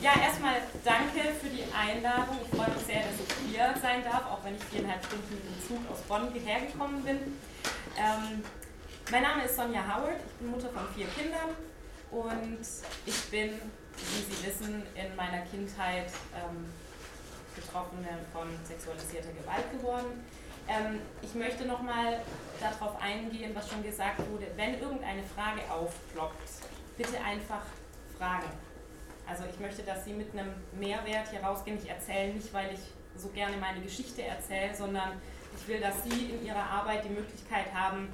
Ja, erstmal danke für die Einladung. Ich freue mich sehr, dass ich hier sein darf, auch wenn ich viereinhalb Stunden mit dem Zug aus Bonn hierher gekommen bin. Ähm, mein Name ist Sonja Howard, ich bin Mutter von vier Kindern und ich bin, wie Sie wissen, in meiner Kindheit ähm, Betroffene von sexualisierter Gewalt geworden. Ähm, ich möchte nochmal darauf eingehen, was schon gesagt wurde. Wenn irgendeine Frage aufploppt, bitte einfach fragen. Also ich möchte, dass Sie mit einem Mehrwert hier rausgehen. Ich erzähle nicht, weil ich so gerne meine Geschichte erzähle, sondern ich will, dass Sie in Ihrer Arbeit die Möglichkeit haben,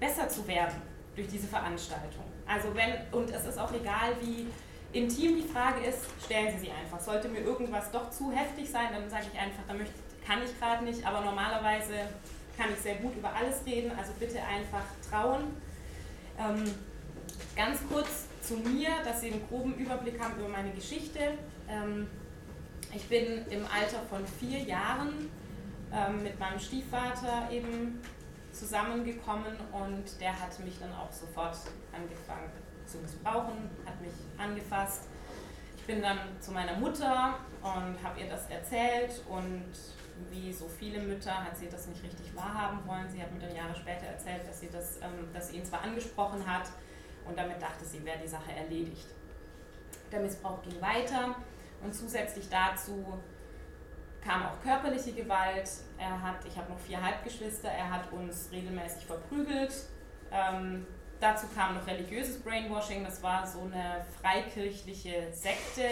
besser zu werden durch diese Veranstaltung. Also wenn, und es ist auch egal, wie intim die Frage ist, stellen Sie sie einfach. Sollte mir irgendwas doch zu heftig sein, dann sage ich einfach, da möchte, kann ich gerade nicht, aber normalerweise kann ich sehr gut über alles reden, also bitte einfach trauen. Ähm, ganz kurz zu mir, dass Sie einen groben Überblick haben über meine Geschichte. Ähm, ich bin im Alter von vier Jahren ähm, mit meinem Stiefvater eben zusammengekommen und der hat mich dann auch sofort angefangen zu missbrauchen, hat mich angefasst. Ich bin dann zu meiner Mutter und habe ihr das erzählt und wie so viele Mütter hat sie das nicht richtig wahrhaben wollen. Sie hat mir dann Jahre später erzählt, dass sie, das, ähm, dass sie ihn zwar angesprochen hat und damit dachte sie, wäre die Sache erledigt. Der Missbrauch ging weiter und zusätzlich dazu kam auch körperliche Gewalt. Er hat, ich habe noch vier Halbgeschwister, er hat uns regelmäßig verprügelt. Ähm, dazu kam noch religiöses Brainwashing, das war so eine freikirchliche Sekte.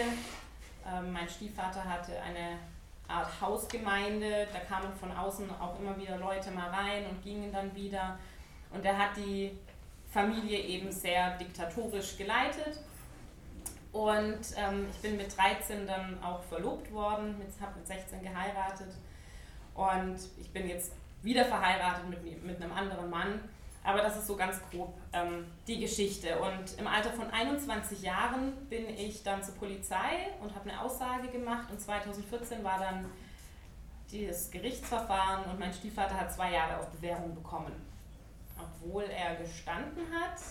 Ähm, mein Stiefvater hatte eine Art Hausgemeinde, da kamen von außen auch immer wieder Leute mal rein und gingen dann wieder. Und er hat die Familie eben sehr diktatorisch geleitet. Und ähm, ich bin mit 13 dann auch verlobt worden, habe mit 16 geheiratet. Und ich bin jetzt wieder verheiratet mit, mit einem anderen Mann. Aber das ist so ganz grob ähm, die Geschichte. Und im Alter von 21 Jahren bin ich dann zur Polizei und habe eine Aussage gemacht. Und 2014 war dann dieses Gerichtsverfahren und mein Stiefvater hat zwei Jahre auf Bewährung bekommen, obwohl er gestanden hat.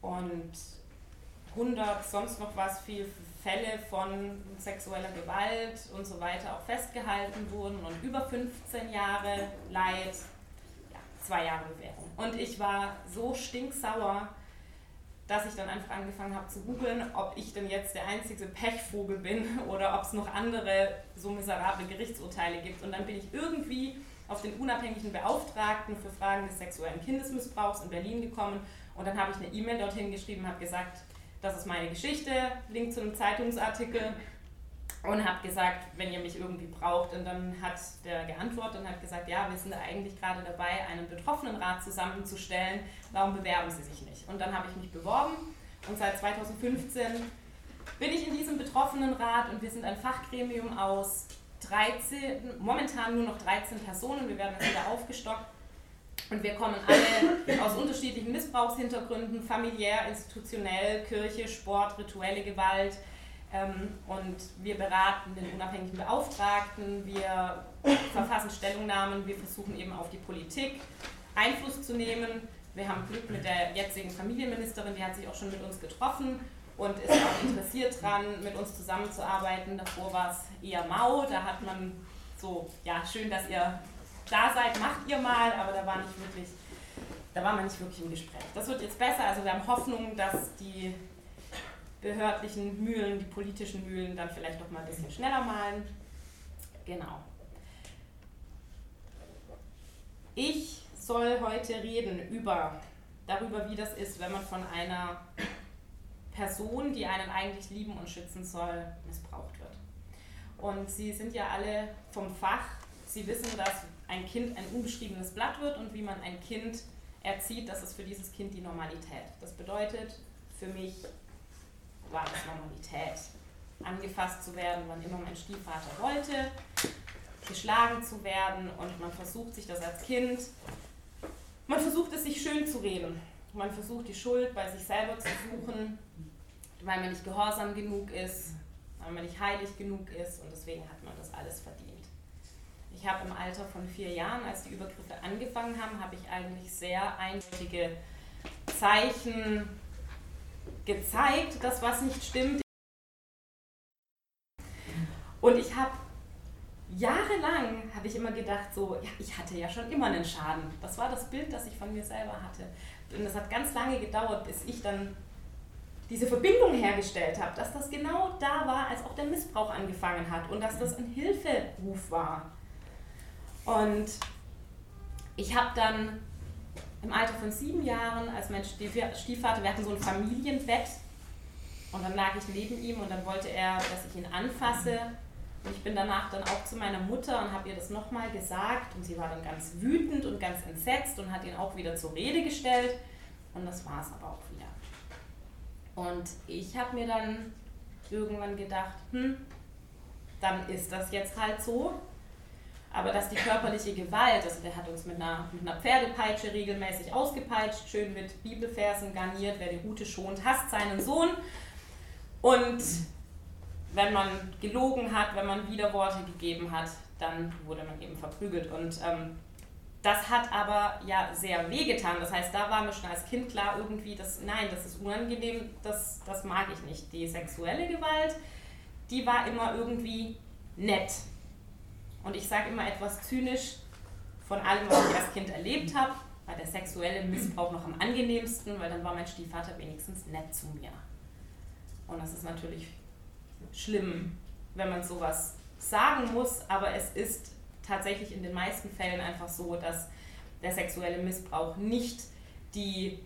Und 100 sonst noch was viel Fälle von sexueller Gewalt und so weiter auch festgehalten wurden und über 15 Jahre Leid zwei Jahre Bewährung. Und ich war so stinksauer, dass ich dann einfach angefangen habe zu googeln, ob ich denn jetzt der einzige Pechvogel bin oder ob es noch andere so miserable Gerichtsurteile gibt. Und dann bin ich irgendwie auf den unabhängigen Beauftragten für Fragen des sexuellen Kindesmissbrauchs in Berlin gekommen und dann habe ich eine E-Mail dorthin geschrieben, habe gesagt, das ist meine Geschichte, Link zu einem Zeitungsartikel und habe gesagt, wenn ihr mich irgendwie braucht. Und dann hat der geantwortet und hat gesagt, ja, wir sind eigentlich gerade dabei, einen Betroffenenrat zusammenzustellen. Warum bewerben Sie sich nicht? Und dann habe ich mich beworben und seit 2015 bin ich in diesem Betroffenenrat und wir sind ein Fachgremium aus 13, momentan nur noch 13 Personen. Wir werden jetzt wieder aufgestockt. Und wir kommen alle aus unterschiedlichen Missbrauchshintergründen, familiär, institutionell, Kirche, Sport, rituelle Gewalt, ähm, und wir beraten den unabhängigen Beauftragten, wir verfassen Stellungnahmen, wir versuchen eben auf die Politik Einfluss zu nehmen. Wir haben Glück mit der jetzigen Familienministerin, die hat sich auch schon mit uns getroffen und ist auch interessiert daran, mit uns zusammenzuarbeiten. Davor war es eher mau, da hat man so, ja, schön, dass ihr da seid, macht ihr mal, aber da war nicht wirklich, da war man nicht wirklich im Gespräch. Das wird jetzt besser, also wir haben Hoffnung, dass die behördlichen Mühlen, die politischen Mühlen dann vielleicht noch mal ein bisschen schneller malen. Genau. Ich soll heute reden über darüber, wie das ist, wenn man von einer Person, die einen eigentlich lieben und schützen soll, missbraucht wird. Und Sie sind ja alle vom Fach. Sie wissen, dass ein Kind ein unbeschriebenes Blatt wird und wie man ein Kind erzieht, das ist für dieses Kind die Normalität. Das bedeutet für mich war das Normalität. Angefasst zu werden, wann immer mein Stiefvater wollte, geschlagen zu werden und man versucht sich das als Kind, man versucht es sich schön zu reden. Man versucht die Schuld bei sich selber zu suchen, weil man nicht gehorsam genug ist, weil man nicht heilig genug ist und deswegen hat man das alles verdient. Ich habe im Alter von vier Jahren, als die Übergriffe angefangen haben, habe ich eigentlich sehr eindeutige Zeichen gezeigt, dass was nicht stimmt. Und ich habe jahrelang habe ich immer gedacht, so, ja, ich hatte ja schon immer einen Schaden. Das war das Bild, das ich von mir selber hatte. Und es hat ganz lange gedauert, bis ich dann diese Verbindung hergestellt habe, dass das genau da war, als auch der Missbrauch angefangen hat und dass das ein Hilferuf war. Und ich habe dann im Alter von sieben Jahren, als mein Stiefvater, wir hatten so ein Familienbett und dann lag ich neben ihm und dann wollte er, dass ich ihn anfasse. Ich bin danach dann auch zu meiner Mutter und habe ihr das nochmal gesagt und sie war dann ganz wütend und ganz entsetzt und hat ihn auch wieder zur Rede gestellt und das war es aber auch wieder. Und ich habe mir dann irgendwann gedacht, hm, dann ist das jetzt halt so. Aber dass die körperliche Gewalt, also der hat uns mit einer, mit einer Pferdepeitsche regelmäßig ausgepeitscht, schön mit Bibelfersen garniert, wer die Rute schont, hasst seinen Sohn. Und wenn man gelogen hat, wenn man Widerworte gegeben hat, dann wurde man eben verprügelt. Und ähm, das hat aber ja sehr wehgetan. Das heißt, da war mir schon als Kind klar, irgendwie, dass, nein, das ist unangenehm, das, das mag ich nicht. Die sexuelle Gewalt, die war immer irgendwie nett. Und ich sage immer etwas zynisch von allem, was ich als Kind erlebt habe, war der sexuelle Missbrauch noch am angenehmsten, weil dann war mein Stiefvater wenigstens nett zu mir. Und das ist natürlich schlimm, wenn man sowas sagen muss, aber es ist tatsächlich in den meisten Fällen einfach so, dass der sexuelle Missbrauch nicht die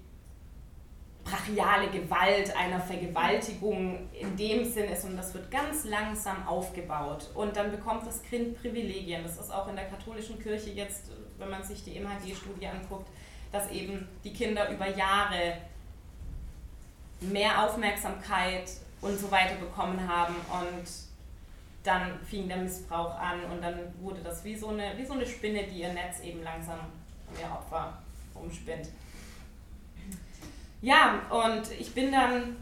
brachiale Gewalt einer Vergewaltigung in dem Sinn ist und das wird ganz langsam aufgebaut und dann bekommt das Kind Privilegien. Das ist auch in der katholischen Kirche jetzt, wenn man sich die MHG-Studie anguckt, dass eben die Kinder über Jahre mehr Aufmerksamkeit und so weiter bekommen haben und dann fing der Missbrauch an und dann wurde das wie so eine, wie so eine Spinne, die ihr Netz eben langsam um ihr Opfer umspinnt. Ja, und ich bin dann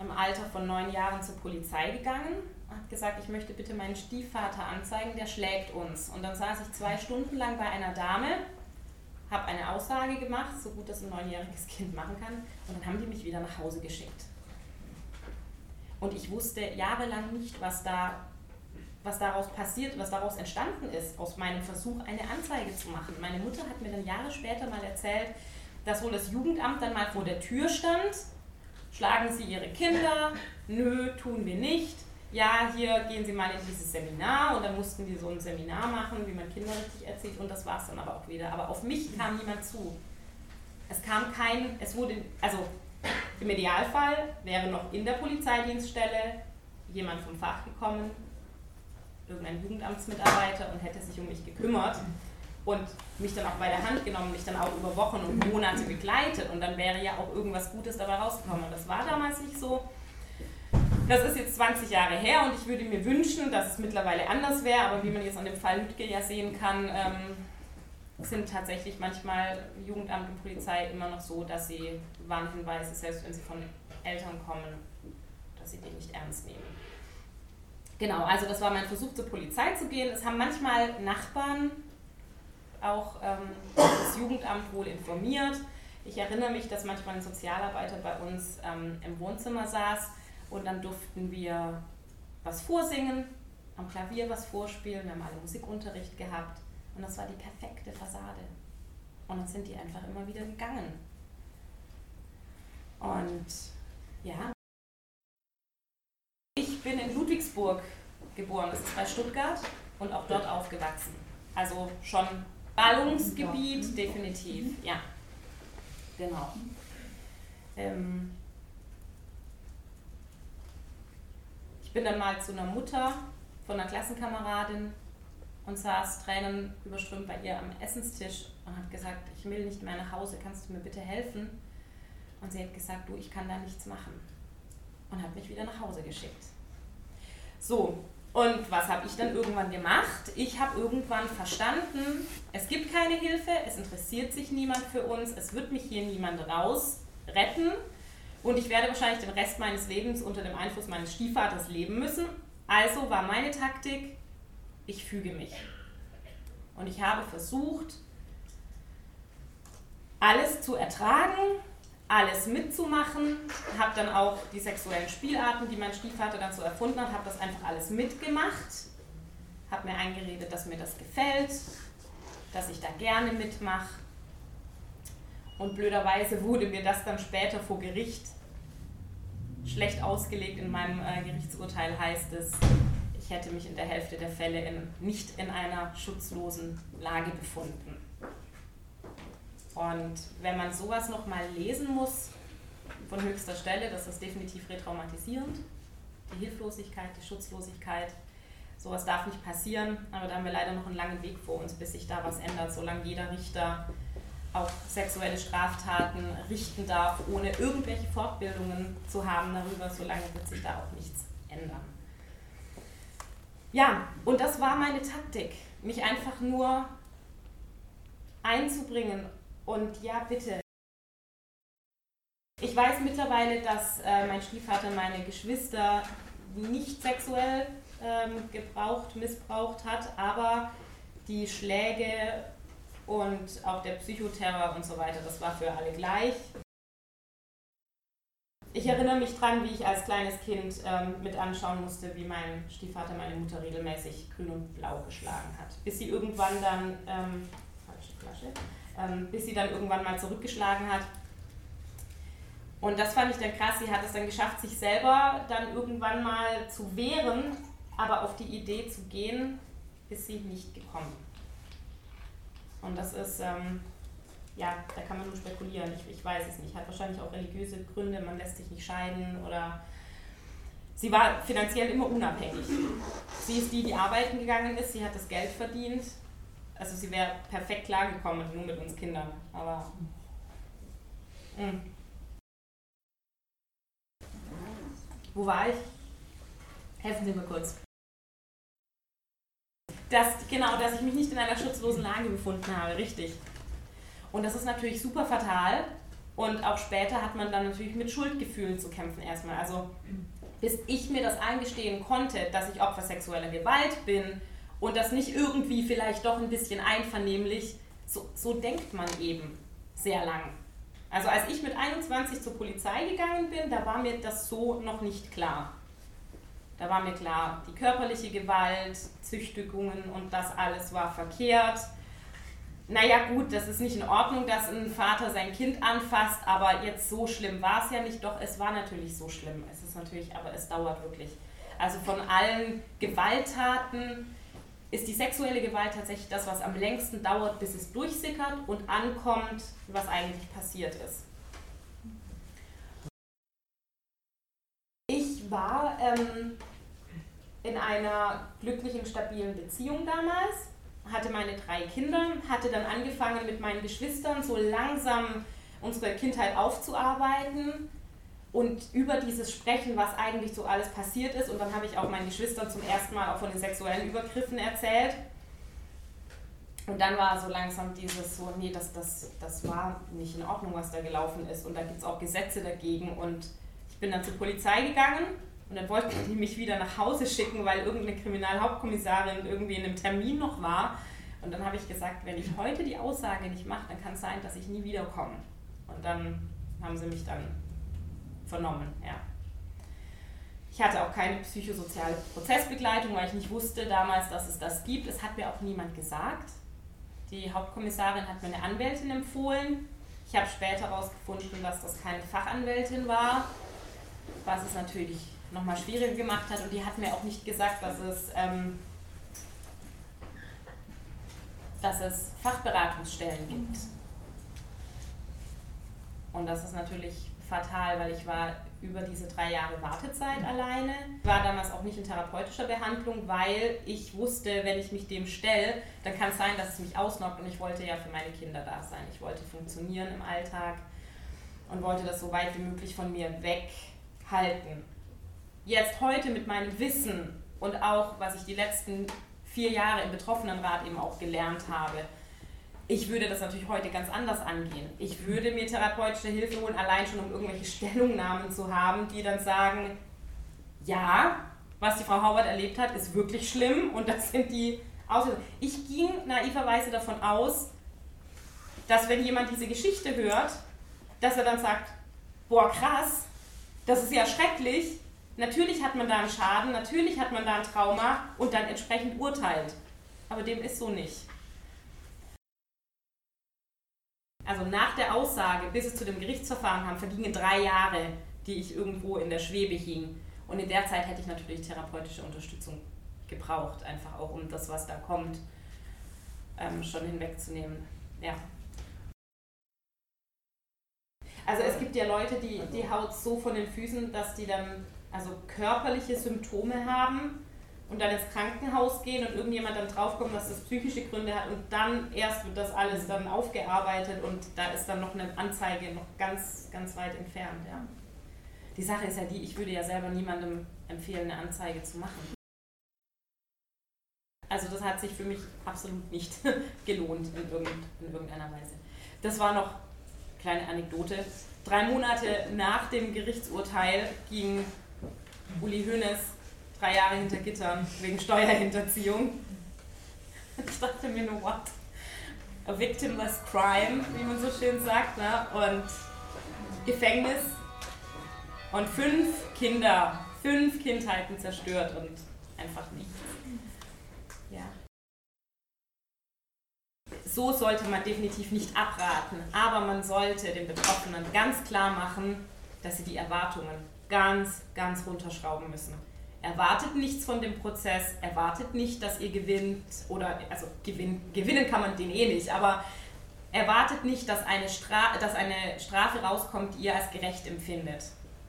im Alter von neun Jahren zur Polizei gegangen, habe gesagt, ich möchte bitte meinen Stiefvater anzeigen, der schlägt uns. Und dann saß ich zwei Stunden lang bei einer Dame, habe eine Aussage gemacht, so gut das ein neunjähriges Kind machen kann, und dann haben die mich wieder nach Hause geschickt. Und ich wusste jahrelang nicht, was da was daraus passiert, was daraus entstanden ist, aus meinem Versuch, eine Anzeige zu machen. Meine Mutter hat mir dann Jahre später mal erzählt, dass wohl das Jugendamt dann mal vor der Tür stand. Schlagen Sie Ihre Kinder? Nö, tun wir nicht. Ja, hier gehen Sie mal in dieses Seminar und dann mussten die so ein Seminar machen, wie man Kinder richtig erzieht und das war es dann aber auch wieder. Aber auf mich kam niemand zu. Es kam kein, es wurde, also im Idealfall wäre noch in der Polizeidienststelle jemand vom Fach gekommen, irgendein Jugendamtsmitarbeiter und hätte sich um mich gekümmert und mich dann auch bei der Hand genommen, mich dann auch über Wochen und Monate begleitet und dann wäre ja auch irgendwas Gutes dabei rausgekommen. Und das war damals nicht so. Das ist jetzt 20 Jahre her und ich würde mir wünschen, dass es mittlerweile anders wäre, aber wie man jetzt an dem Fall Lütke ja sehen kann, ähm, sind tatsächlich manchmal Jugendamt und Polizei immer noch so, dass sie Warnhinweise, selbst wenn sie von Eltern kommen, dass sie die nicht ernst nehmen. Genau, also das war mein Versuch zur Polizei zu gehen. Es haben manchmal Nachbarn auch ähm, das Jugendamt wohl informiert. Ich erinnere mich, dass manchmal ein Sozialarbeiter bei uns ähm, im Wohnzimmer saß und dann durften wir was vorsingen, am Klavier was vorspielen, wir haben alle Musikunterricht gehabt und das war die perfekte Fassade. Und dann sind die einfach immer wieder gegangen. Und ja, ich bin in Ludwigsburg geboren, das ist bei Stuttgart, und auch dort aufgewachsen. Also schon Ballungsgebiet, definitiv, ja. Genau. Ähm ich bin dann mal zu einer Mutter von einer Klassenkameradin und saß Tränen überströmt bei ihr am Essenstisch und hat gesagt, ich will nicht mehr nach Hause, kannst du mir bitte helfen? Und sie hat gesagt, du, ich kann da nichts machen und hat mich wieder nach Hause geschickt. So, und was habe ich dann irgendwann gemacht? Ich habe irgendwann verstanden, es gibt keine Hilfe, es interessiert sich niemand für uns, es wird mich hier niemand raus retten und ich werde wahrscheinlich den Rest meines Lebens unter dem Einfluss meines Stiefvaters leben müssen. Also war meine Taktik, ich füge mich. Und ich habe versucht, alles zu ertragen, alles mitzumachen, habe dann auch die sexuellen Spielarten, die mein Stiefvater dann so erfunden hat, habe das einfach alles mitgemacht, habe mir eingeredet, dass mir das gefällt, dass ich da gerne mitmache. Und blöderweise wurde mir das dann später vor Gericht schlecht ausgelegt. In meinem äh, Gerichtsurteil heißt es, ich hätte mich in der Hälfte der Fälle in, nicht in einer schutzlosen Lage befunden. Und wenn man sowas nochmal lesen muss von höchster Stelle, das ist definitiv retraumatisierend. Die Hilflosigkeit, die Schutzlosigkeit, sowas darf nicht passieren, aber da haben wir leider noch einen langen Weg vor uns, bis sich da was ändert, solange jeder Richter auch sexuelle Straftaten richten darf, ohne irgendwelche Fortbildungen zu haben darüber, solange wird sich da auch nichts ändern. Ja, und das war meine Taktik, mich einfach nur einzubringen und ja, bitte. Ich weiß mittlerweile, dass äh, mein Stiefvater meine Geschwister nicht sexuell ähm, gebraucht, missbraucht hat, aber die Schläge und auch der Psychoterror und so weiter, das war für alle gleich. Ich erinnere mich dran, wie ich als kleines Kind ähm, mit anschauen musste, wie mein Stiefvater meine Mutter regelmäßig grün und blau geschlagen hat. Bis sie irgendwann dann, ähm, falsche Flasche, ähm, bis sie dann irgendwann mal zurückgeschlagen hat. Und das fand ich dann krass. Sie hat es dann geschafft, sich selber dann irgendwann mal zu wehren, aber auf die Idee zu gehen, ist sie nicht gekommen. Und das ist, ähm, ja, da kann man nur spekulieren. Ich, ich weiß es nicht. Hat wahrscheinlich auch religiöse Gründe, man lässt sich nicht scheiden oder. Sie war finanziell immer unabhängig. Sie ist die, die arbeiten gegangen ist, sie hat das Geld verdient. Also sie wäre perfekt klargekommen, nur mit uns Kindern. Aber. Mh. Hm. Wo war ich? Helfen Sie mir kurz dass, genau, dass ich mich nicht in einer schutzlosen Lage befunden habe, richtig. Und das ist natürlich super fatal. Und auch später hat man dann natürlich mit Schuldgefühlen zu kämpfen erstmal. Also bis ich mir das eingestehen konnte, dass ich Opfer sexueller Gewalt bin und das nicht irgendwie vielleicht doch ein bisschen einvernehmlich, so, so denkt man eben sehr lang. Also als ich mit 21 zur Polizei gegangen bin, da war mir das so noch nicht klar. Da war mir klar, die körperliche Gewalt, Züchtigungen und das alles war verkehrt. Naja gut, das ist nicht in Ordnung, dass ein Vater sein Kind anfasst, aber jetzt so schlimm war es ja nicht. Doch, es war natürlich so schlimm. Es ist natürlich, aber es dauert wirklich. Also von allen Gewalttaten ist die sexuelle Gewalt tatsächlich das, was am längsten dauert, bis es durchsickert und ankommt, was eigentlich passiert ist. Ich war ähm, in einer glücklichen, stabilen Beziehung damals, hatte meine drei Kinder, hatte dann angefangen mit meinen Geschwistern so langsam unsere Kindheit aufzuarbeiten und über dieses Sprechen, was eigentlich so alles passiert ist. Und dann habe ich auch meinen Geschwistern zum ersten Mal auch von den sexuellen Übergriffen erzählt. Und dann war so langsam dieses so, nee, das, das, das war nicht in Ordnung, was da gelaufen ist. Und da gibt es auch Gesetze dagegen. Und ich bin dann zur Polizei gegangen und dann wollten die mich wieder nach Hause schicken, weil irgendeine Kriminalhauptkommissarin irgendwie in einem Termin noch war. Und dann habe ich gesagt, wenn ich heute die Aussage nicht mache, dann kann es sein, dass ich nie wiederkomme. Und dann haben sie mich dann vernommen, ja. Ich hatte auch keine psychosoziale Prozessbegleitung, weil ich nicht wusste damals, dass es das gibt. Es hat mir auch niemand gesagt. Die Hauptkommissarin hat mir eine Anwältin empfohlen. Ich habe später herausgefunden, dass das keine Fachanwältin war, was es natürlich nochmal schwieriger gemacht hat und die hat mir auch nicht gesagt, dass es, ähm, dass es Fachberatungsstellen gibt. Und das ist natürlich fatal, weil ich war über diese drei Jahre Wartezeit alleine. War damals auch nicht in therapeutischer Behandlung, weil ich wusste, wenn ich mich dem stelle, dann kann es sein, dass es mich ausnockt und ich wollte ja für meine Kinder da sein. Ich wollte funktionieren im Alltag und wollte das so weit wie möglich von mir weghalten jetzt heute mit meinem Wissen und auch, was ich die letzten vier Jahre im Betroffenenrat eben auch gelernt habe, ich würde das natürlich heute ganz anders angehen. Ich würde mir therapeutische Hilfe holen, allein schon um irgendwelche Stellungnahmen zu haben, die dann sagen, ja, was die Frau Howard erlebt hat, ist wirklich schlimm und das sind die Auslöser. Ich ging naiverweise davon aus, dass wenn jemand diese Geschichte hört, dass er dann sagt, boah krass, das ist ja schrecklich. Natürlich hat man da einen Schaden, natürlich hat man da ein Trauma und dann entsprechend urteilt. Aber dem ist so nicht. Also nach der Aussage, bis es zu dem Gerichtsverfahren kam, vergingen drei Jahre, die ich irgendwo in der Schwebe hing. Und in der Zeit hätte ich natürlich therapeutische Unterstützung gebraucht, einfach auch um das, was da kommt, ähm, schon hinwegzunehmen. Ja. Also es gibt ja Leute, die die Haut so von den Füßen, dass die dann also körperliche Symptome haben und dann ins Krankenhaus gehen und irgendjemand dann draufkommt, dass das psychische Gründe hat und dann erst wird das alles dann aufgearbeitet und da ist dann noch eine Anzeige noch ganz, ganz weit entfernt. Ja. Die Sache ist ja die, ich würde ja selber niemandem empfehlen, eine Anzeige zu machen. Also das hat sich für mich absolut nicht gelohnt in, irgendeiner Weise. Das war noch kleine Anekdote. Drei Monate nach dem Gerichtsurteil ging Uli Hoeneß drei Jahre hinter Gittern wegen Steuerhinterziehung. Ich dachte mir nur, what? A victimless crime, wie man so schön sagt, ne? und Gefängnis und fünf Kinder, fünf Kindheiten zerstört und einfach nichts. Ja. So sollte man definitiv nicht abraten, aber man sollte den Betroffenen ganz klar machen, dass sie die Erwartungen ganz, ganz runterschrauben müssen. Erwartet nichts von dem Prozess, erwartet nicht, dass ihr gewinnt oder, also gewinn, gewinnen kann man den eh nicht, aber erwartet nicht, dass eine, dass eine Strafe rauskommt, die ihr als gerecht empfindet.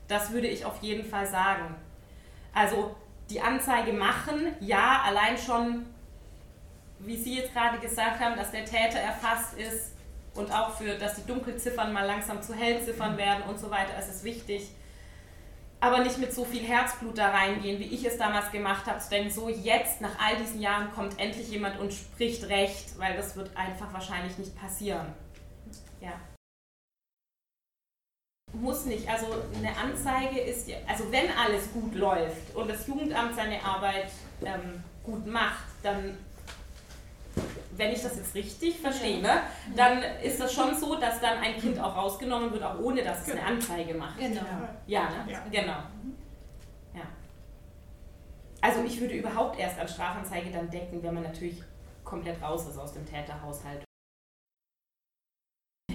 Das würde ich auf jeden Fall sagen. Also die Anzeige machen, ja, allein schon, wie Sie jetzt gerade gesagt haben, dass der Täter erfasst ist und auch für, dass die Dunkelziffern mal langsam zu Hellziffern werden und so weiter, ist es wichtig. Aber nicht mit so viel Herzblut da reingehen, wie ich es damals gemacht habe, zu so jetzt nach all diesen Jahren kommt endlich jemand und spricht recht, weil das wird einfach wahrscheinlich nicht passieren. Ja muss nicht. Also eine Anzeige ist, also wenn alles gut läuft und das Jugendamt seine Arbeit ähm, gut macht, dann, wenn ich das jetzt richtig verstehe, ne, dann ist das schon so, dass dann ein Kind auch rausgenommen wird, auch ohne dass es eine Anzeige macht. Genau. Ja, ne? Ja. genau. Ja. Also ich würde überhaupt erst an Strafanzeige dann denken, wenn man natürlich komplett raus ist aus dem Täterhaushalt.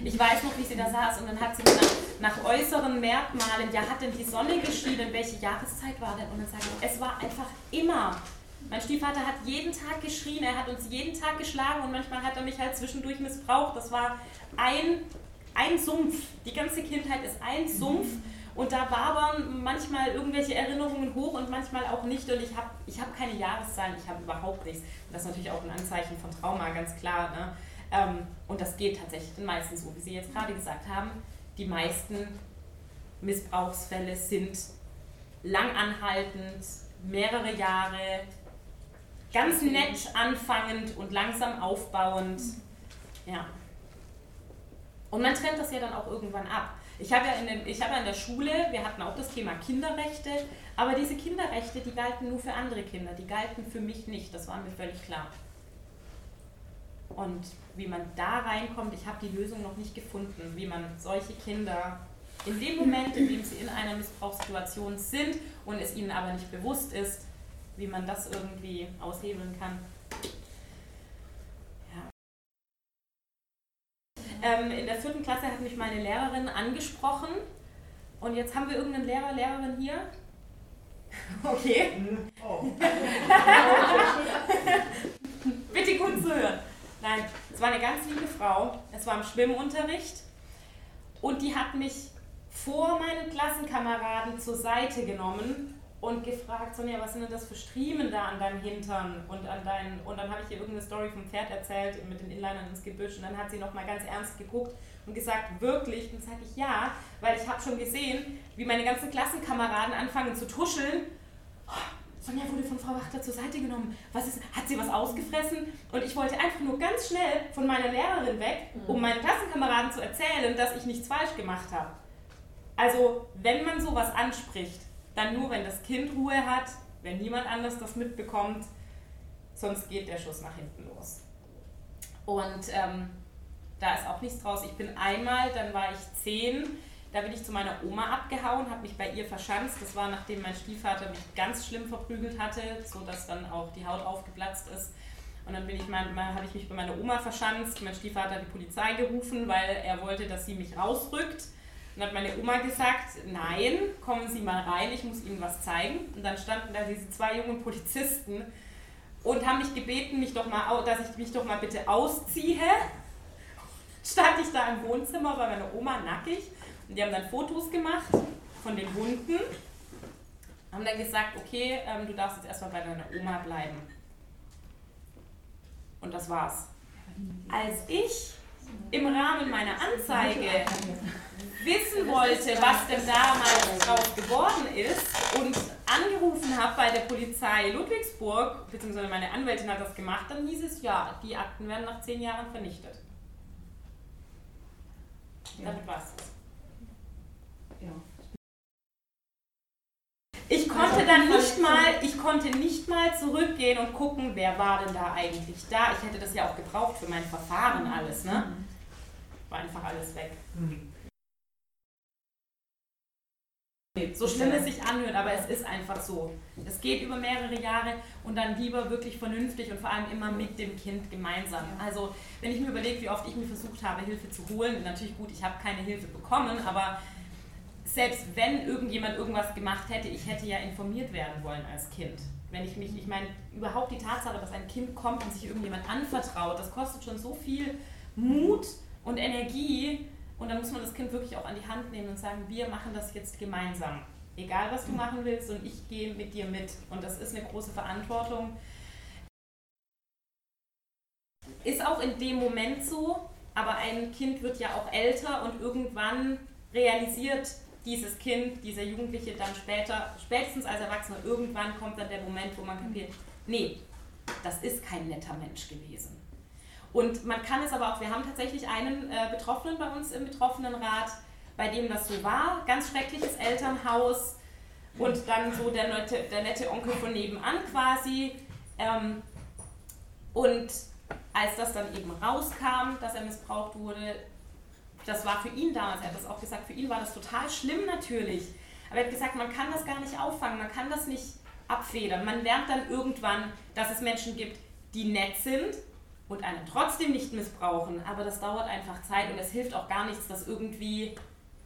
Ich weiß noch, wie sie da saß und dann hat sie mir nach, nach äußeren Merkmalen, ja, hat denn die Sonne geschienen, welche Jahreszeit war denn? Und dann sagt ich, es war einfach immer. Mein Stiefvater hat jeden Tag geschrien, er hat uns jeden Tag geschlagen und manchmal hat er mich halt zwischendurch missbraucht. Das war ein, ein Sumpf. Die ganze Kindheit ist ein Sumpf. Und da wabern manchmal irgendwelche Erinnerungen hoch und manchmal auch nicht. Und ich habe ich hab keine Jahreszahlen, ich habe überhaupt nichts. Und das ist natürlich auch ein Anzeichen von Trauma, ganz klar. Ne? Ähm, und das geht tatsächlich meistens so, wie Sie jetzt gerade gesagt haben. Die meisten Missbrauchsfälle sind langanhaltend, mehrere Jahre, ganz nett anfangend und langsam aufbauend. Ja. Und man trennt das ja dann auch irgendwann ab. Ich habe ja, in den, ich habe ja in der Schule, wir hatten auch das Thema Kinderrechte, aber diese Kinderrechte, die galten nur für andere Kinder, die galten für mich nicht, das war mir völlig klar. Und wie man da reinkommt, ich habe die Lösung noch nicht gefunden, wie man solche Kinder in dem Moment, in dem sie in einer Missbrauchssituation sind und es ihnen aber nicht bewusst ist, wie man das irgendwie aushebeln kann. Ähm, in der vierten Klasse hat mich meine Lehrerin angesprochen und jetzt haben wir irgendeinen Lehrer, Lehrerin hier. Okay. Bitte gut zuhören. Nein, es war eine ganz liebe Frau. Es war im Schwimmunterricht. Und die hat mich vor meinen Klassenkameraden zur Seite genommen und gefragt, Sonja, was sind denn das für Striemen da an deinem Hintern und an deinen und dann habe ich ihr irgendeine Story vom Pferd erzählt mit den Inlinern ins Gebüsch und dann hat sie noch mal ganz ernst geguckt und gesagt, wirklich? Und dann sage ich ja, weil ich habe schon gesehen, wie meine ganzen Klassenkameraden anfangen zu tuscheln. Sonja wurde von Frau Wachter zur Seite genommen. Was ist, hat sie was ausgefressen? Und ich wollte einfach nur ganz schnell von meiner Lehrerin weg, mhm. um meinen Klassenkameraden zu erzählen, dass ich nichts falsch gemacht habe. Also, wenn man sowas anspricht, dann nur, wenn das Kind Ruhe hat, wenn niemand anders das mitbekommt, sonst geht der Schuss nach hinten los. Und ähm, da ist auch nichts draus. Ich bin einmal, dann war ich zehn, Da bin ich zu meiner Oma abgehauen, habe mich bei ihr verschanzt. Das war nachdem mein Stiefvater mich ganz schlimm verprügelt hatte, sodass dann auch die Haut aufgeplatzt ist. Und dann bin ich habe ich mich bei meiner Oma verschanzt. Mein Stiefvater hat die Polizei gerufen, weil er wollte, dass sie mich rausrückt. Und hat meine Oma gesagt, nein, kommen Sie mal rein, ich muss Ihnen was zeigen. Und dann standen da diese zwei jungen Polizisten und haben mich gebeten, mich doch mal, dass ich mich doch mal bitte ausziehe. Stand ich da im Wohnzimmer bei meiner Oma nackig und die haben dann Fotos gemacht von den Hunden. Haben dann gesagt, okay, ähm, du darfst jetzt erstmal bei deiner Oma bleiben. Und das war's. Als ich im Rahmen meiner Anzeige wissen wollte, was denn damals draus geworden ist und angerufen habe bei der Polizei Ludwigsburg, beziehungsweise meine Anwältin hat das gemacht, dann hieß es, ja, die Akten werden nach zehn Jahren vernichtet. Ja. Damit war es Ja. Ich konnte dann nicht mal, ich konnte nicht mal zurückgehen und gucken, wer war denn da eigentlich da. Ich hätte das ja auch gebraucht für mein Verfahren alles, ne? Mhm. War einfach alles weg. Mhm. So schlimm es sich anhört, aber es ist einfach so. Es geht über mehrere Jahre und dann lieber wirklich vernünftig und vor allem immer mit dem Kind gemeinsam. Also wenn ich mir überlege, wie oft ich mir versucht habe, Hilfe zu holen, natürlich gut, ich habe keine Hilfe bekommen, aber selbst wenn irgendjemand irgendwas gemacht hätte, ich hätte ja informiert werden wollen als Kind. Wenn ich mich, ich meine, überhaupt die Tatsache, dass ein Kind kommt und sich irgendjemand anvertraut, das kostet schon so viel Mut und Energie, und dann muss man das Kind wirklich auch an die Hand nehmen und sagen, wir machen das jetzt gemeinsam. Egal, was du machen willst und ich gehe mit dir mit. Und das ist eine große Verantwortung. Ist auch in dem Moment so, aber ein Kind wird ja auch älter und irgendwann realisiert dieses Kind, dieser Jugendliche dann später, spätestens als Erwachsener, irgendwann kommt dann der Moment, wo man kapiert, nee, das ist kein netter Mensch gewesen. Und man kann es aber auch, wir haben tatsächlich einen äh, Betroffenen bei uns im Betroffenenrat, bei dem das so war, ganz schreckliches Elternhaus und dann so der nette, der nette Onkel von nebenan quasi. Ähm, und als das dann eben rauskam, dass er missbraucht wurde, das war für ihn damals, er hat das auch gesagt, für ihn war das total schlimm natürlich. Aber er hat gesagt, man kann das gar nicht auffangen, man kann das nicht abfedern. Man lernt dann irgendwann, dass es Menschen gibt, die nett sind und einen trotzdem nicht missbrauchen. Aber das dauert einfach Zeit und es hilft auch gar nichts, das irgendwie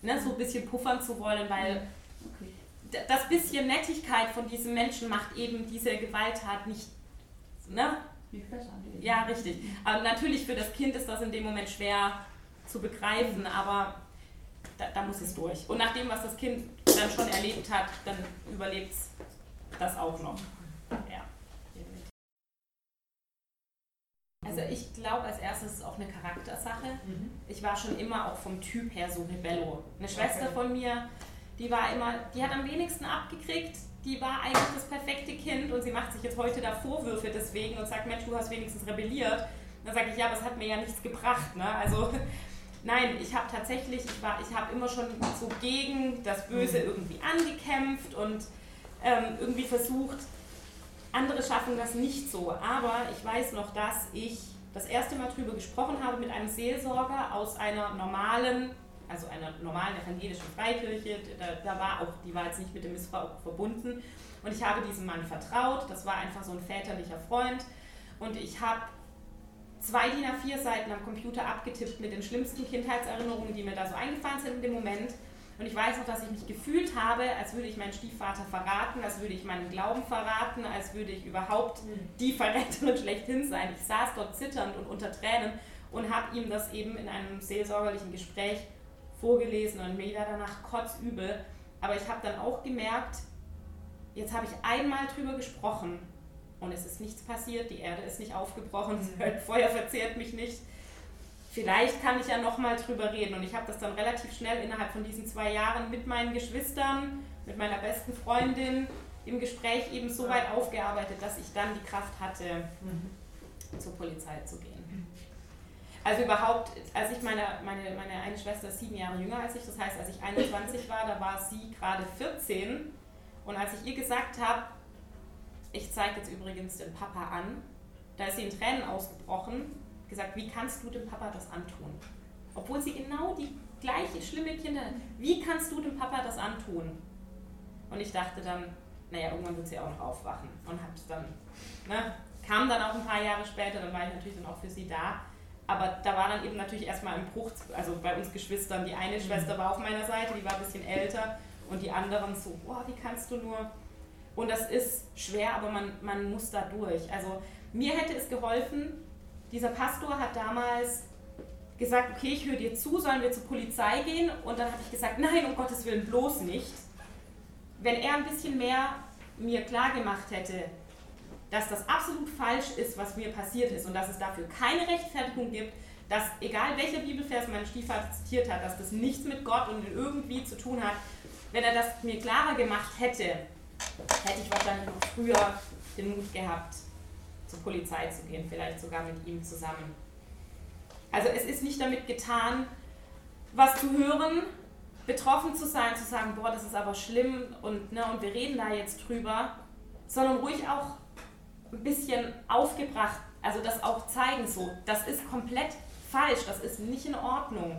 ne, so ein bisschen puffern zu wollen, weil okay. das bisschen Nettigkeit von diesem Menschen macht eben diese Gewalttat nicht. Ne? Ja, richtig. Aber natürlich für das Kind ist das in dem Moment schwer zu begreifen, aber da, da muss es durch. Und nach dem, was das Kind dann schon erlebt hat, dann überlebt es das auch noch. Ja. Also ich glaube als erstes ist es auch eine Charaktersache. Mhm. Ich war schon immer auch vom Typ her so Rebello. Eine Schwester okay. von mir, die war immer, die hat am wenigsten abgekriegt, die war eigentlich das perfekte Kind und sie macht sich jetzt heute da Vorwürfe deswegen und sagt, Mensch, du hast wenigstens rebelliert. Dann sage ich, ja, aber es hat mir ja nichts gebracht. Ne? Also nein, ich habe tatsächlich, ich ich habe immer schon so gegen das Böse mhm. irgendwie angekämpft und ähm, irgendwie versucht, andere schaffen das nicht so, aber ich weiß noch, dass ich das erste Mal darüber gesprochen habe mit einem Seelsorger aus einer normalen, also einer normalen evangelischen Freikirche. Da, da war auch, die war jetzt nicht mit dem Missbrauch verbunden. Und ich habe diesem Mann vertraut. Das war einfach so ein väterlicher Freund. Und ich habe zwei DIN A4 Seiten am Computer abgetippt mit den schlimmsten Kindheitserinnerungen, die mir da so eingefallen sind in dem Moment. Und ich weiß noch, dass ich mich gefühlt habe, als würde ich meinen Stiefvater verraten, als würde ich meinen Glauben verraten, als würde ich überhaupt mhm. die Verräterin schlechthin sein. Ich saß dort zitternd und unter Tränen und habe ihm das eben in einem seelsorgerlichen Gespräch vorgelesen und mir war danach kotzübel. Aber ich habe dann auch gemerkt, jetzt habe ich einmal drüber gesprochen und es ist nichts passiert, die Erde ist nicht aufgebrochen, das Feuer verzehrt mich nicht vielleicht kann ich ja nochmal drüber reden. Und ich habe das dann relativ schnell innerhalb von diesen zwei Jahren mit meinen Geschwistern, mit meiner besten Freundin im Gespräch eben so weit aufgearbeitet, dass ich dann die Kraft hatte, mhm. zur Polizei zu gehen. Also überhaupt, als ich meine, meine, meine eine Schwester ist sieben Jahre jünger als ich, das heißt, als ich 21 war, da war sie gerade 14. Und als ich ihr gesagt habe, ich zeige jetzt übrigens den Papa an, da ist sie in Tränen ausgebrochen gesagt, wie kannst du dem Papa das antun? Obwohl sie genau die gleiche schlimme Kinder. Wie kannst du dem Papa das antun? Und ich dachte dann, naja, irgendwann wird sie auch noch aufwachen. Und hab's dann, ne, kam dann auch ein paar Jahre später, dann war ich natürlich dann auch für sie da. Aber da war dann eben natürlich erstmal ein Bruch, also bei uns Geschwistern. Die eine Schwester war auf meiner Seite, die war ein bisschen älter und die anderen so, boah, wie kannst du nur? Und das ist schwer, aber man, man muss da durch. Also mir hätte es geholfen, dieser Pastor hat damals gesagt, okay, ich höre dir zu, sollen wir zur Polizei gehen? Und dann habe ich gesagt, nein, um Gottes Willen, bloß nicht. Wenn er ein bisschen mehr mir klar gemacht hätte, dass das absolut falsch ist, was mir passiert ist und dass es dafür keine Rechtfertigung gibt, dass egal welcher Bibelvers mein Stiefvater zitiert hat, dass das nichts mit Gott und irgendwie zu tun hat, wenn er das mir klarer gemacht hätte, hätte ich wahrscheinlich noch früher den Mut gehabt, zur Polizei zu gehen, vielleicht sogar mit ihm zusammen. Also es ist nicht damit getan, was zu hören, betroffen zu sein, zu sagen, boah, das ist aber schlimm und, ne, und wir reden da jetzt drüber, sondern ruhig auch ein bisschen aufgebracht, also das auch zeigen so, das ist komplett falsch, das ist nicht in Ordnung.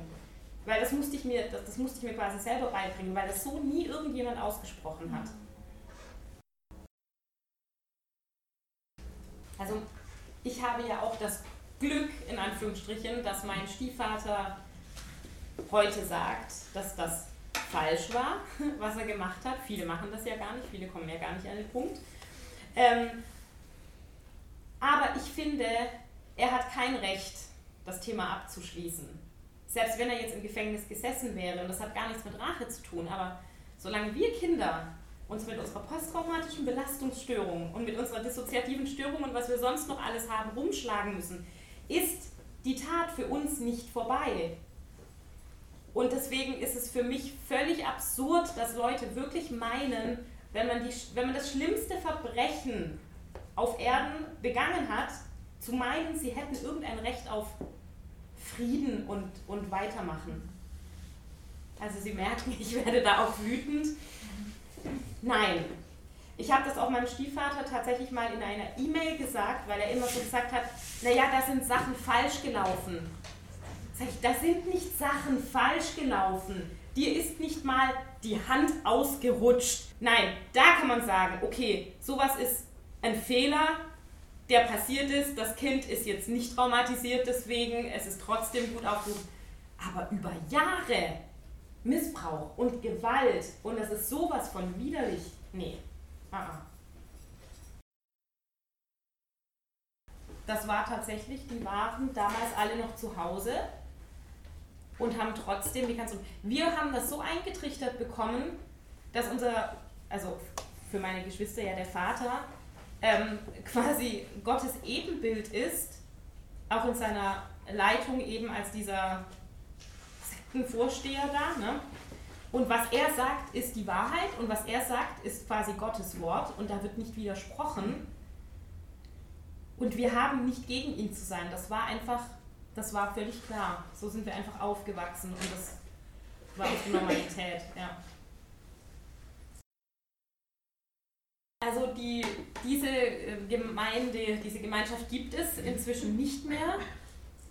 Weil das musste ich mir, das, das musste ich mir quasi selber beibringen, weil das so nie irgendjemand ausgesprochen hat. Ich habe ja auch das Glück, in Anführungsstrichen, dass mein Stiefvater heute sagt, dass das falsch war, was er gemacht hat. Viele machen das ja gar nicht, viele kommen ja gar nicht an den Punkt. Ähm, aber ich finde, er hat kein Recht, das Thema abzuschließen. Selbst wenn er jetzt im Gefängnis gesessen wäre, und das hat gar nichts mit Rache zu tun, aber solange wir Kinder uns mit unserer posttraumatischen Belastungsstörung und mit unserer dissoziativen Störung und was wir sonst noch alles haben, rumschlagen müssen, ist die Tat für uns nicht vorbei. Und deswegen ist es für mich völlig absurd, dass Leute wirklich meinen, wenn man, die, wenn man das schlimmste Verbrechen auf Erden begangen hat, zu meinen, sie hätten irgendein Recht auf Frieden und, und weitermachen. Also Sie merken, ich werde da auch wütend. Nein. Ich habe das auch meinem Stiefvater tatsächlich mal in einer E-Mail gesagt, weil er immer so gesagt hat, naja, da sind Sachen falsch gelaufen. Sag ich, da sind nicht Sachen falsch gelaufen. Dir ist nicht mal die Hand ausgerutscht. Nein, da kann man sagen, okay, sowas ist ein Fehler, der passiert ist. Das Kind ist jetzt nicht traumatisiert deswegen, es ist trotzdem gut aufgehoben. Aber über Jahre Missbrauch und Gewalt und das ist sowas von widerlich. Nee. Ah. Das war tatsächlich, die waren damals alle noch zu Hause und haben trotzdem, wie kannst du, wir haben das so eingetrichtert bekommen, dass unser, also für meine Geschwister ja der Vater, ähm, quasi Gottes Ebenbild ist, auch in seiner Leitung eben als dieser Sektenvorsteher da. Ne? Und was er sagt, ist die Wahrheit und was er sagt, ist quasi Gottes Wort und da wird nicht widersprochen. Und wir haben nicht gegen ihn zu sein. Das war einfach, das war völlig klar. So sind wir einfach aufgewachsen und das war unsere Normalität. Ja. Also die, diese äh, Gemeinde, diese Gemeinschaft gibt es inzwischen nicht mehr.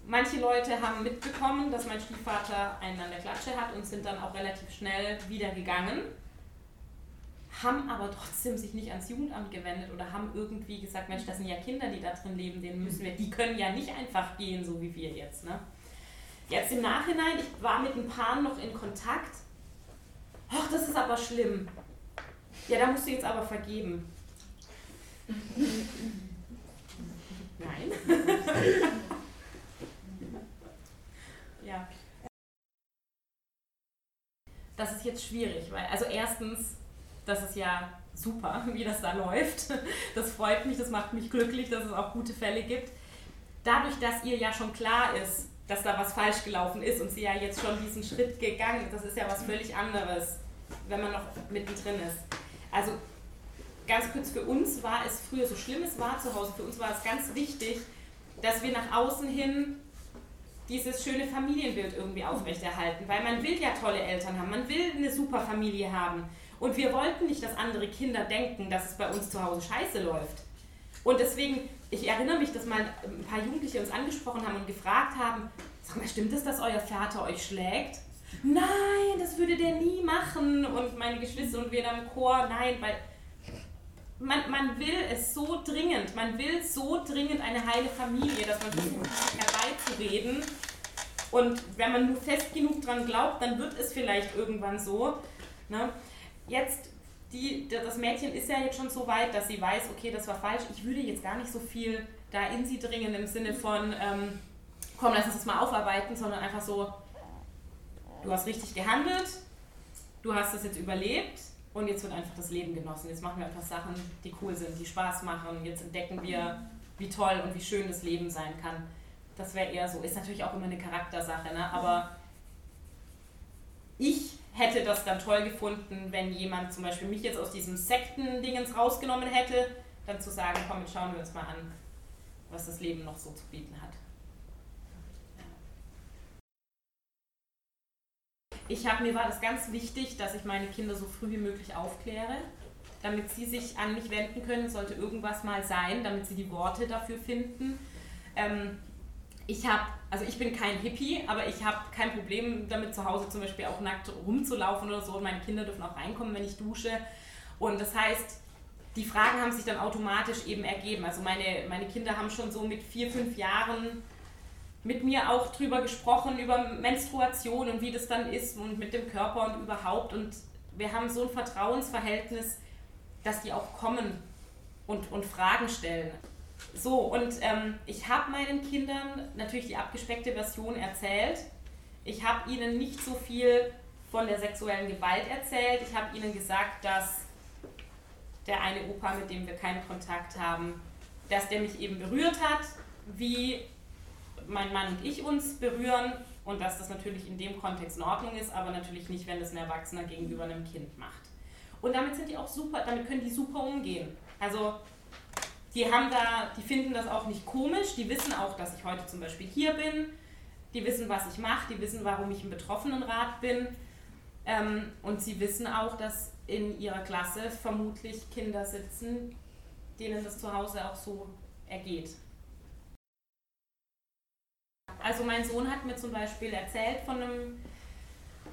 Manche Leute haben mitbekommen, dass mein Stiefvater einen an der Klatsche hat und sind dann auch relativ schnell wieder gegangen, haben aber trotzdem sich nicht ans Jugendamt gewendet oder haben irgendwie gesagt, Mensch, das sind ja Kinder, die da drin leben, denen müssen wir, die können ja nicht einfach gehen, so wie wir jetzt. Ne? Jetzt im Nachhinein, ich war mit ein paar noch in Kontakt. Ach, das ist aber schlimm. Ja, da musst du jetzt aber vergeben. Nein. ja. Das ist jetzt schwierig, weil, also erstens, das ist ja super, wie das da läuft. Das freut mich, das macht mich glücklich, dass es auch gute Fälle gibt. Dadurch, dass ihr ja schon klar ist, dass da was falsch gelaufen ist und sie ja jetzt schon diesen Schritt gegangen ist, das ist ja was völlig anderes, wenn man noch mittendrin ist. Also ganz kurz, für uns war es früher, so schlimm es war zu Hause, für uns war es ganz wichtig, dass wir nach außen hin dieses schöne Familienbild irgendwie aufrechterhalten, weil man will ja tolle Eltern haben, man will eine super Familie haben. Und wir wollten nicht, dass andere Kinder denken, dass es bei uns zu Hause scheiße läuft. Und deswegen, ich erinnere mich, dass mal ein paar Jugendliche uns angesprochen haben und gefragt haben, sag mal, stimmt es, dass euer Vater euch schlägt? nein, das würde der nie machen. Und meine Geschwister und wir dann im Chor, nein, weil man, man will es so dringend, man will so dringend eine heile Familie, dass man versucht, herbeizureden. Und wenn man nur fest genug dran glaubt, dann wird es vielleicht irgendwann so. Ne? Jetzt, die, das Mädchen ist ja jetzt schon so weit, dass sie weiß, okay, das war falsch. Ich würde jetzt gar nicht so viel da in sie dringen im Sinne von, ähm, komm, lass uns das mal aufarbeiten, sondern einfach so, du hast richtig gehandelt, du hast das jetzt überlebt und jetzt wird einfach das Leben genossen. Jetzt machen wir einfach Sachen, die cool sind, die Spaß machen. Jetzt entdecken wir, wie toll und wie schön das Leben sein kann. Das wäre eher so. Ist natürlich auch immer eine Charaktersache, ne? aber ich hätte das dann toll gefunden, wenn jemand zum Beispiel mich jetzt aus diesem Sekten-Dingens rausgenommen hätte, dann zu sagen, komm, jetzt schauen wir uns mal an, was das Leben noch so zu bieten hat. Ich habe mir war das ganz wichtig, dass ich meine Kinder so früh wie möglich aufkläre, damit sie sich an mich wenden können, sollte irgendwas mal sein, damit sie die Worte dafür finden. Ähm, ich habe, also ich bin kein Hippie, aber ich habe kein Problem damit zu Hause zum Beispiel auch nackt rumzulaufen oder so. Und meine Kinder dürfen auch reinkommen, wenn ich dusche. Und das heißt, die Fragen haben sich dann automatisch eben ergeben. Also meine, meine Kinder haben schon so mit vier, fünf Jahren mit mir auch drüber gesprochen, über Menstruation und wie das dann ist und mit dem Körper und überhaupt. Und wir haben so ein Vertrauensverhältnis, dass die auch kommen und, und Fragen stellen. So, und ähm, ich habe meinen Kindern natürlich die abgespeckte Version erzählt. Ich habe ihnen nicht so viel von der sexuellen Gewalt erzählt. Ich habe ihnen gesagt, dass der eine Opa, mit dem wir keinen Kontakt haben, dass der mich eben berührt hat, wie mein Mann und ich uns berühren und dass das natürlich in dem Kontext in Ordnung ist, aber natürlich nicht, wenn das ein Erwachsener gegenüber einem Kind macht. Und damit sind die auch super, damit können die super umgehen. Also die haben da, die finden das auch nicht komisch, die wissen auch, dass ich heute zum Beispiel hier bin, die wissen, was ich mache, die wissen, warum ich im Betroffenenrat bin ähm, und sie wissen auch, dass in ihrer Klasse vermutlich Kinder sitzen, denen das zu Hause auch so ergeht. Also mein Sohn hat mir zum Beispiel erzählt von einem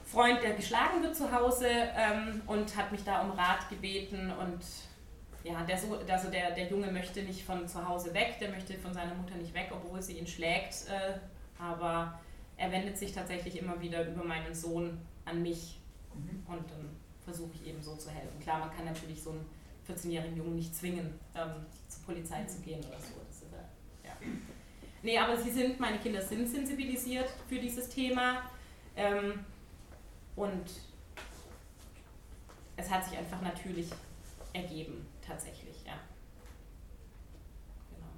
Freund, der geschlagen wird zu Hause ähm, und hat mich da um Rat gebeten und ja, der, so, also der, der Junge möchte nicht von zu Hause weg, der möchte von seiner Mutter nicht weg, obwohl sie ihn schlägt, äh, aber er wendet sich tatsächlich immer wieder über meinen Sohn an mich mhm. und dann versuche ich eben so zu helfen. Klar, man kann natürlich so einen 14-jährigen Jungen nicht zwingen, ähm, zur Polizei zu gehen oder so. Das ist, äh, ja. Nee, aber sie sind, meine Kinder sind sensibilisiert für dieses Thema. Ähm, und es hat sich einfach natürlich ergeben, tatsächlich, ja. Genau.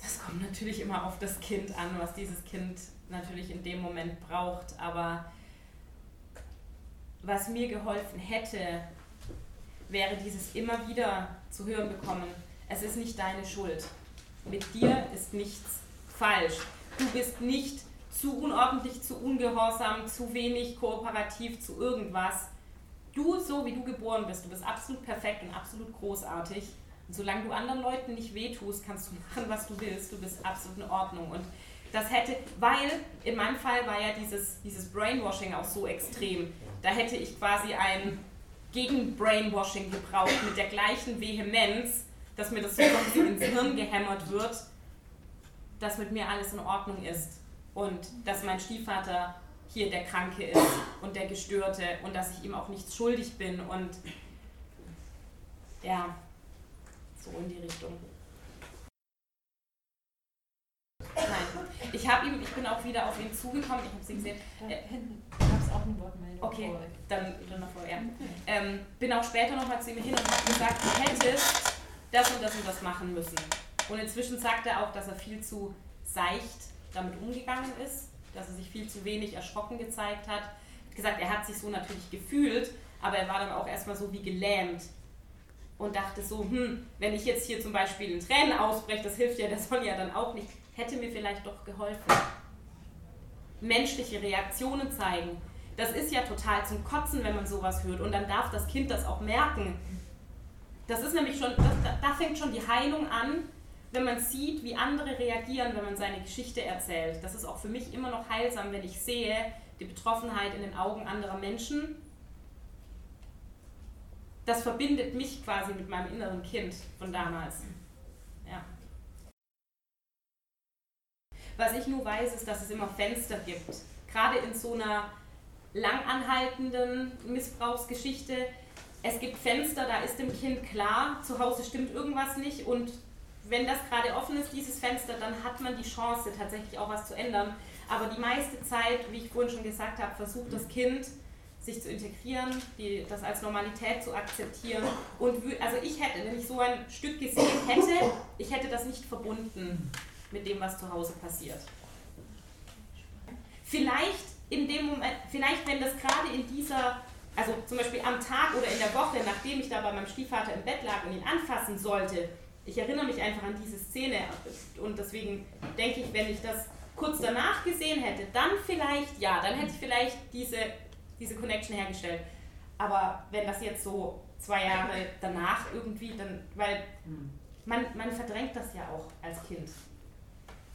Das kommt natürlich immer auf das Kind an, was dieses Kind natürlich in dem Moment braucht. Aber was mir geholfen hätte, wäre dieses immer wieder zu hören bekommen, es ist nicht deine Schuld. Mit dir ist nichts falsch. Du bist nicht zu unordentlich, zu ungehorsam, zu wenig kooperativ, zu irgendwas. Du, so wie du geboren bist, du bist absolut perfekt und absolut großartig. Und solange du anderen Leuten nicht wehtust, kannst du machen, was du willst. Du bist absolut in Ordnung. Und das hätte, weil in meinem Fall war ja dieses, dieses Brainwashing auch so extrem. Da hätte ich quasi ein Gegen-Brainwashing gebraucht mit der gleichen Vehemenz, dass mir das so ins Hirn gehämmert wird, dass mit mir alles in Ordnung ist und dass mein Stiefvater hier der Kranke ist und der Gestörte und dass ich ihm auch nichts schuldig bin und ja, so in die Richtung. Nein, ich habe ihm, ich bin auch wieder auf ihn zugekommen, ich habe sie gesehen. Äh, hinten gab es auch eine Wortmeldung. Okay, dann, dann noch vorher. Ähm, bin auch später nochmal zu ihm hin und habe gesagt, du hättest das und das und das machen müssen. Und inzwischen sagt er auch, dass er viel zu seicht damit umgegangen ist, dass er sich viel zu wenig erschrocken gezeigt hat. Gesagt, er hat sich so natürlich gefühlt, aber er war dann auch erstmal so wie gelähmt und dachte so, hm, wenn ich jetzt hier zum Beispiel in Tränen ausbreche, das hilft ja der Sonja dann auch nicht, hätte mir vielleicht doch geholfen. Menschliche Reaktionen zeigen. Das ist ja total zum Kotzen, wenn man sowas hört. Und dann darf das Kind das auch merken. Das ist nämlich schon, das, da fängt schon die Heilung an, wenn man sieht, wie andere reagieren, wenn man seine Geschichte erzählt. Das ist auch für mich immer noch heilsam, wenn ich sehe die Betroffenheit in den Augen anderer Menschen. Das verbindet mich quasi mit meinem inneren Kind von damals. Ja. Was ich nur weiß, ist, dass es immer Fenster gibt. Gerade in so einer langanhaltenden Missbrauchsgeschichte. Es gibt Fenster, da ist dem Kind klar, zu Hause stimmt irgendwas nicht und wenn das gerade offen ist, dieses Fenster, dann hat man die Chance, tatsächlich auch was zu ändern. Aber die meiste Zeit, wie ich vorhin schon gesagt habe, versucht das Kind, sich zu integrieren, die, das als Normalität zu akzeptieren. Und also ich hätte, wenn ich so ein Stück gesehen hätte, ich hätte das nicht verbunden mit dem, was zu Hause passiert. Vielleicht in dem Moment, vielleicht wenn das gerade in dieser, also zum Beispiel am Tag oder in der Woche, nachdem ich da bei meinem Stiefvater im Bett lag und ihn anfassen sollte, ich erinnere mich einfach an diese Szene und deswegen denke ich, wenn ich das kurz danach gesehen hätte, dann vielleicht, ja, dann hätte ich vielleicht diese, diese Connection hergestellt. Aber wenn das jetzt so zwei Jahre danach irgendwie, dann, weil man, man verdrängt das ja auch als Kind.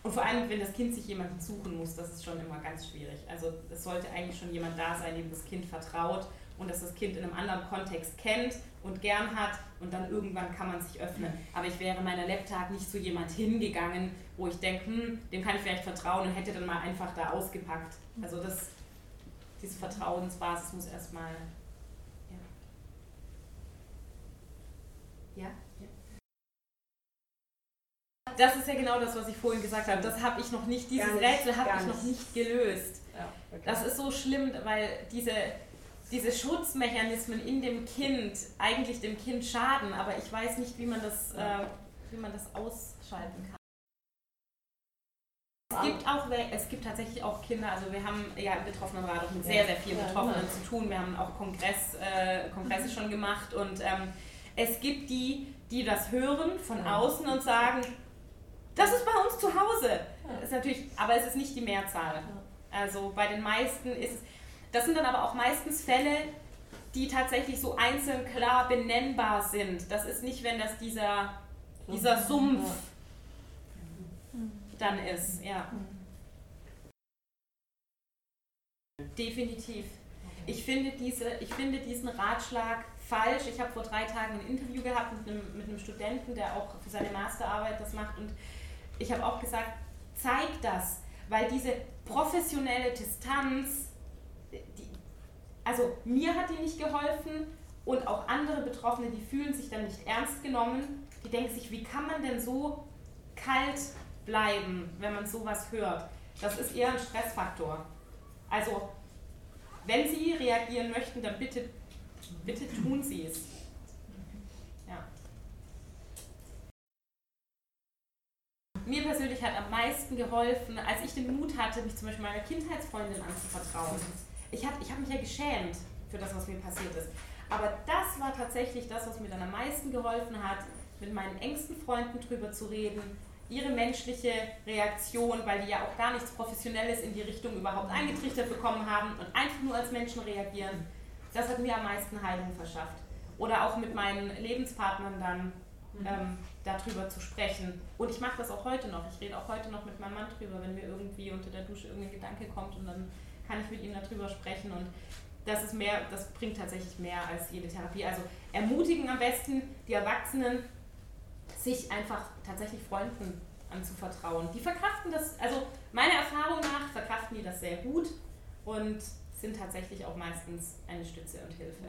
Und vor allem, wenn das Kind sich jemanden suchen muss, das ist schon immer ganz schwierig. Also es sollte eigentlich schon jemand da sein, dem das Kind vertraut und dass das Kind in einem anderen Kontext kennt und gern hat und dann irgendwann kann man sich öffnen. Aber ich wäre meiner Lebtag nicht zu jemand hingegangen, wo ich denke, hm, dem kann ich vielleicht vertrauen und hätte dann mal einfach da ausgepackt. Also das, diese Vertrauensbasis muss erstmal. Ja. ja? Das ist ja genau das, was ich vorhin gesagt habe. Das habe ich noch nicht, dieses nicht, Rätsel habe ich noch nicht gelöst. Ja, okay. Das ist so schlimm, weil diese diese Schutzmechanismen in dem Kind eigentlich dem Kind schaden, aber ich weiß nicht, wie man das, äh, wie man das ausschalten kann. Es gibt auch, es gibt tatsächlich auch Kinder, also wir haben ja im Betroffenenrat auch mit sehr, sehr vielen Betroffenen zu tun. Wir haben auch Kongress, äh, Kongresse schon gemacht und ähm, es gibt die, die das hören von außen und sagen, das ist bei uns zu Hause. Das ist natürlich, aber es ist nicht die Mehrzahl. Also bei den meisten ist es, das sind dann aber auch meistens Fälle, die tatsächlich so einzeln klar benennbar sind. Das ist nicht, wenn das dieser, dieser Sumpf dann ist. Ja. Definitiv. Ich finde, diese, ich finde diesen Ratschlag falsch. Ich habe vor drei Tagen ein Interview gehabt mit einem, mit einem Studenten, der auch für seine Masterarbeit das macht. Und ich habe auch gesagt, zeig das, weil diese professionelle Distanz also mir hat die nicht geholfen und auch andere Betroffene, die fühlen sich dann nicht ernst genommen, die denken sich, wie kann man denn so kalt bleiben, wenn man sowas hört? Das ist eher ein Stressfaktor. Also, wenn Sie reagieren möchten, dann bitte, bitte tun Sie es. Ja. Mir persönlich hat am meisten geholfen, als ich den Mut hatte, mich zum Beispiel meiner Kindheitsfreundin anzuvertrauen ich habe ich hab mich ja geschämt für das, was mir passiert ist. Aber das war tatsächlich das, was mir dann am meisten geholfen hat, mit meinen engsten Freunden drüber zu reden, ihre menschliche Reaktion, weil die ja auch gar nichts Professionelles in die Richtung überhaupt eingetrichtert bekommen haben und einfach nur als Menschen reagieren. Das hat mir am meisten Heilung verschafft. Oder auch mit meinen Lebenspartnern dann mhm. ähm, darüber zu sprechen. Und ich mache das auch heute noch. Ich rede auch heute noch mit meinem Mann drüber, wenn mir irgendwie unter der Dusche irgendein Gedanke kommt und dann kann ich mit ihm darüber sprechen und das ist mehr, das bringt tatsächlich mehr als jede Therapie. Also ermutigen am besten die Erwachsenen, sich einfach tatsächlich Freunden anzuvertrauen. Die verkraften das, also meiner Erfahrung nach verkraften die das sehr gut und sind tatsächlich auch meistens eine Stütze und Hilfe.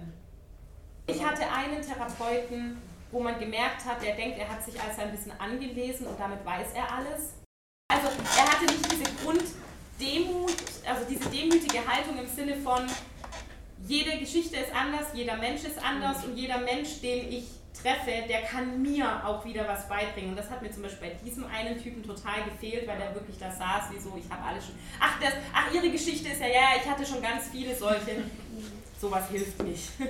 Ich hatte einen Therapeuten, wo man gemerkt hat, der denkt, er hat sich alles ein bisschen angelesen und damit weiß er alles. Also er hatte nicht diese Grund, Demut, also diese demütige Haltung im Sinne von, jede Geschichte ist anders, jeder Mensch ist anders und jeder Mensch, den ich treffe, der kann mir auch wieder was beibringen. Und das hat mir zum Beispiel bei diesem einen Typen total gefehlt, weil der wirklich da saß, wie so, ich habe alles schon. Ach, das, ach, ihre Geschichte ist ja, ja, ich hatte schon ganz viele solche. Sowas hilft nicht.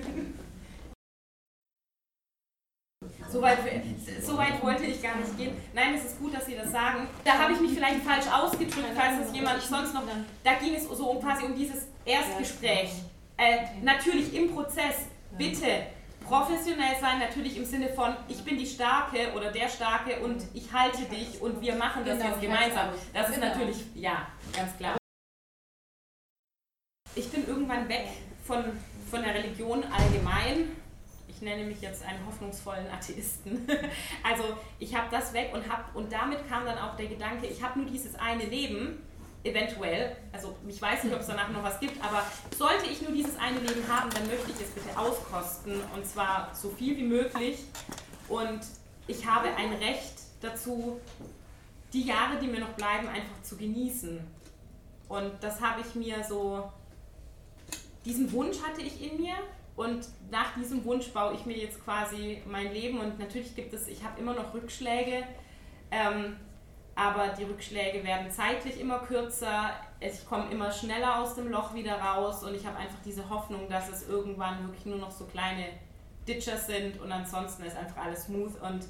So weit, so weit wollte ich gar nicht gehen. Nein, es ist gut, dass Sie das sagen. Da habe ich mich vielleicht falsch ausgedrückt, falls es jemand sonst noch. Da ging es so um quasi um dieses Erstgespräch. Äh, natürlich im Prozess, bitte. professionell sein, natürlich im Sinne von, ich bin die Starke oder der Starke und ich halte dich und wir machen das Genau, jetzt gemeinsam. Das ist Genau. natürlich, ja, ganz klar. Ich bin irgendwann weg von, von der Religion allgemein. Nenne mich jetzt einen hoffnungsvollen Atheisten. Also ich habe das weg und, hab, und damit kam dann auch der Gedanke, ich habe nur dieses eine Leben, eventuell, also ich weiß nicht, ob es danach noch was gibt, aber sollte ich nur dieses eine Leben haben, dann möchte ich es bitte auskosten und zwar so viel wie möglich. Und ich habe ein Recht dazu, die Jahre, die mir noch bleiben, einfach zu genießen. Und das habe ich mir so, diesen Wunsch hatte ich in mir und nach diesem Wunsch baue ich mir jetzt quasi mein Leben und natürlich gibt es, ich habe immer noch Rückschläge, ähm, aber die Rückschläge werden zeitlich immer kürzer, ich komme immer schneller aus dem Loch wieder raus und ich habe einfach diese Hoffnung, dass es irgendwann wirklich nur noch so kleine Ditchers sind und ansonsten ist einfach alles smooth und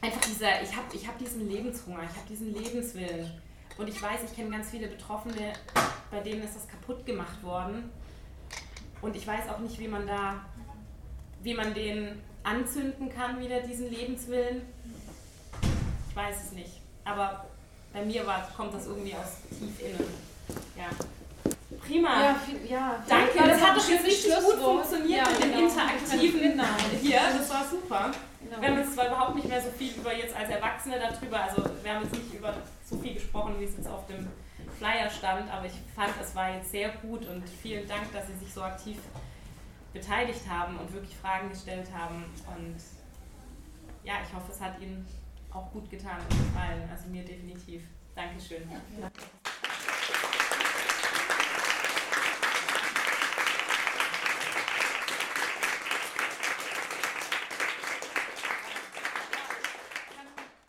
einfach dieser, ich habe ich hab diesen Lebenshunger, ich habe diesen Lebenswillen. Und ich weiß, ich kenne ganz viele Betroffene, bei denen ist das kaputt gemacht worden und ich weiß auch nicht, wie man da, wie man den anzünden kann, wieder diesen Lebenswillen. Ich weiß es nicht. Aber bei mir war, kommt das irgendwie aus tief innen. Ja. Prima. Ja, viel, ja. Danke, Ja, das hat doch jetzt richtig gut funktioniert Ja, mit dem genau. Interaktiven Genau. hier. Das war super. Genau. Wir haben jetzt zwar überhaupt nicht mehr so viel über jetzt als Erwachsene darüber, also wir haben jetzt nicht über so viel gesprochen, wie es jetzt auf dem Flyer stand, aber ich fand, es war jetzt sehr gut und vielen Dank, dass Sie sich so aktiv beteiligt haben und wirklich Fragen gestellt haben. Und ja, ich hoffe, es hat Ihnen auch gut getan und gefallen. Also mir definitiv. Dankeschön. Ja.